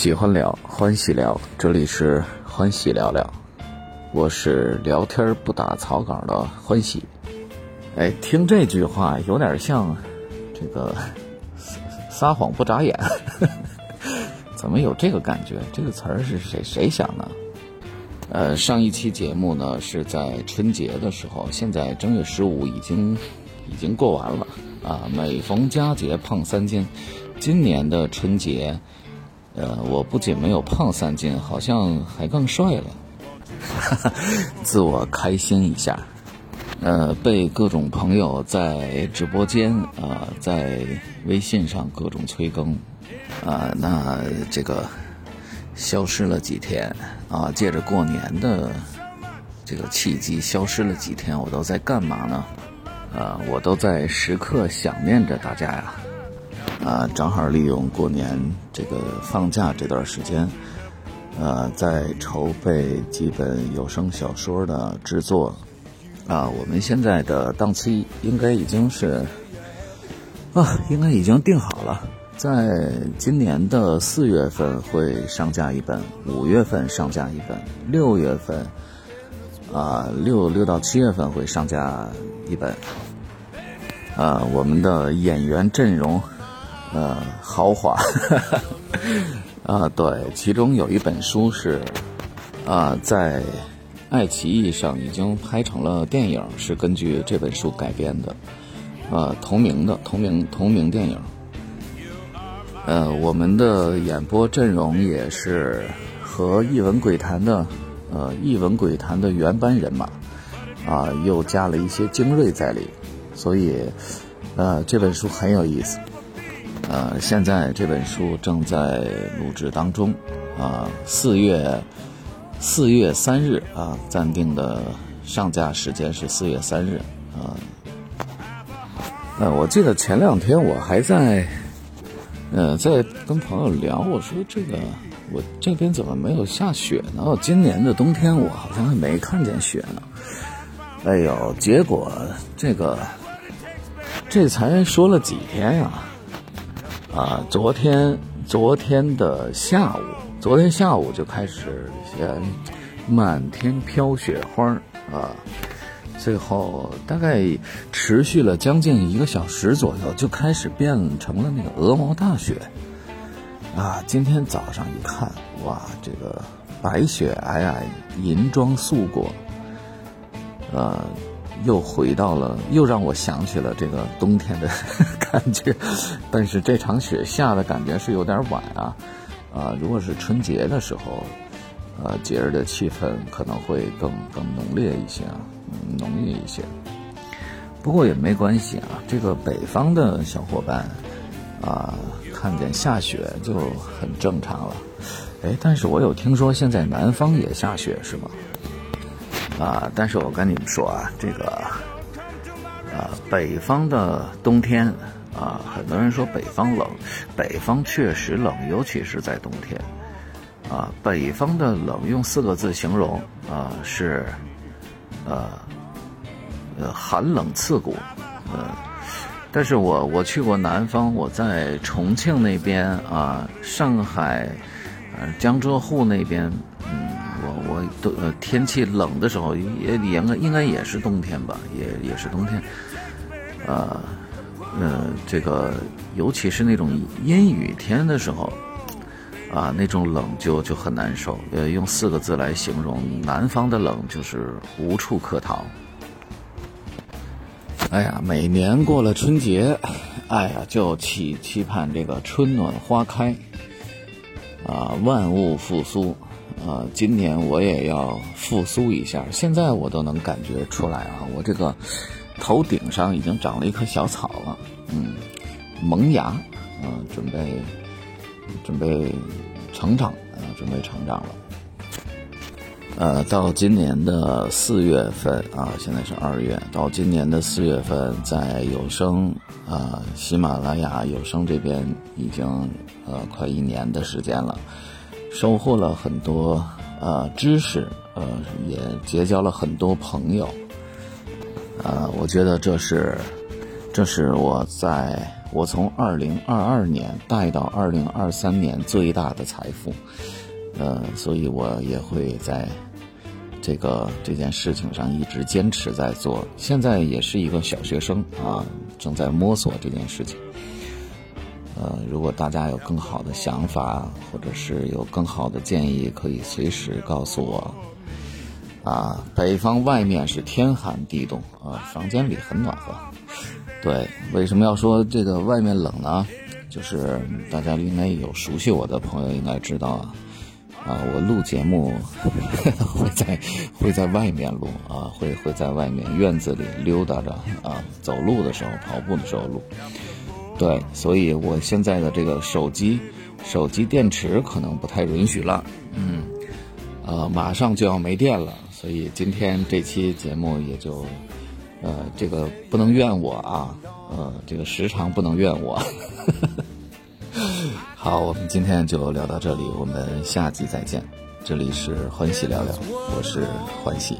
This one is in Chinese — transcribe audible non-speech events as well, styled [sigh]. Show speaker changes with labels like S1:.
S1: 喜欢聊，欢喜聊，这里是欢喜聊聊，我是聊天不打草稿的欢喜。哎，听这句话有点像这个 [laughs] 撒谎不眨眼，[laughs] 怎么有这个感觉？这个词儿是谁谁想的？呃，上一期节目呢是在春节的时候，现在正月十五已经已经过完了啊。每逢佳节胖三斤，今年的春节，呃，我不仅没有胖三斤，好像还更帅了，哈 [laughs] 哈自我开心一下。呃，被各种朋友在直播间啊，在微信上各种催更啊，那这个。消失了几天啊！借着过年的这个契机，消失了几天，我都在干嘛呢？啊，我都在时刻想念着大家呀！啊正好利用过年这个放假这段时间，呃，在筹备几本有声小说的制作。啊，我们现在的档期应该已经是啊，应该已经定好了。在今年的四月份会上架一本，五月份上架一本，六月份啊六六到七月份会上架一本。啊，我们的演员阵容呃豪华，[laughs] 啊对，其中有一本书是啊在爱奇艺上已经拍成了电影，是根据这本书改编的，啊同名的同名同名电影。呃，我们的演播阵容也是和《一文鬼谈》的，呃，《一文鬼谈》的原班人马，啊，又加了一些精锐在里，所以，呃，这本书很有意思。呃，现在这本书正在录制当中，啊，四月四月三日啊，暂定的上架时间是四月三日，啊，呃，我记得前两天我还在。呃，在跟朋友聊，我说这个我这边怎么没有下雪呢？今年的冬天我好像还没看见雪呢。哎呦，结果这个这才说了几天呀？啊昨天昨天的下午，昨天下午就开始先满天飘雪花啊。最后大概持续了将近一个小时左右，就开始变成了那个鹅毛大雪，啊！今天早上一看，哇，这个白雪皑皑，银装素裹，呃，又回到了，又让我想起了这个冬天的 [laughs] 感觉。但是这场雪下的感觉是有点晚啊，啊，如果是春节的时候，呃，节日的气氛可能会更更浓烈一些啊。浓郁一些，不过也没关系啊。这个北方的小伙伴啊，看见下雪就很正常了。哎，但是我有听说现在南方也下雪是吗？啊，但是我跟你们说啊，这个啊，北方的冬天啊，很多人说北方冷，北方确实冷，尤其是在冬天啊。北方的冷用四个字形容啊是。呃，呃，寒冷刺骨，呃，但是我我去过南方，我在重庆那边啊，上海，呃，江浙沪那边，我都呃天气冷的时候，也应该应该也是冬天吧，也也是冬天，呃，呃，这个尤其是那种阴雨天的时候。啊，那种冷就就很难受。呃，用四个字来形容南方的冷，就是无处可逃。哎呀，每年过了春节，哎呀，就期期盼这个春暖花开，啊，万物复苏。呃，今年我也要复苏一下。现在我都能感觉出来啊，我这个头顶上已经长了一棵小草了，嗯，萌芽，啊，准备。准备成长啊，准备成长了。呃，到今年的四月份啊，现在是二月，到今年的四月份，在有声啊，喜马拉雅有声这边已经呃快一年的时间了，收获了很多呃知识，呃，也结交了很多朋友。呃，我觉得这是，这是我在我从二零二二年带到二零二三年最大的财富，呃，所以我也会在这个这件事情上一直坚持在做。现在也是一个小学生啊，正在摸索这件事情。呃，如果大家有更好的想法，或者是有更好的建议，可以随时告诉我。啊，北方外面是天寒地冻啊，房间里很暖和。对，为什么要说这个外面冷呢？就是大家应该有熟悉我的朋友应该知道啊，啊，我录节目 [laughs] 会在会在外面录啊，会会在外面院子里溜达着啊，走路的时候、跑步的时候录。对，所以我现在的这个手机手机电池可能不太允许了，嗯，呃，马上就要没电了，所以今天这期节目也就。呃，这个不能怨我啊，呃，这个时长不能怨我。[laughs] 好，我们今天就聊到这里，我们下集再见。这里是欢喜聊聊，我是欢喜。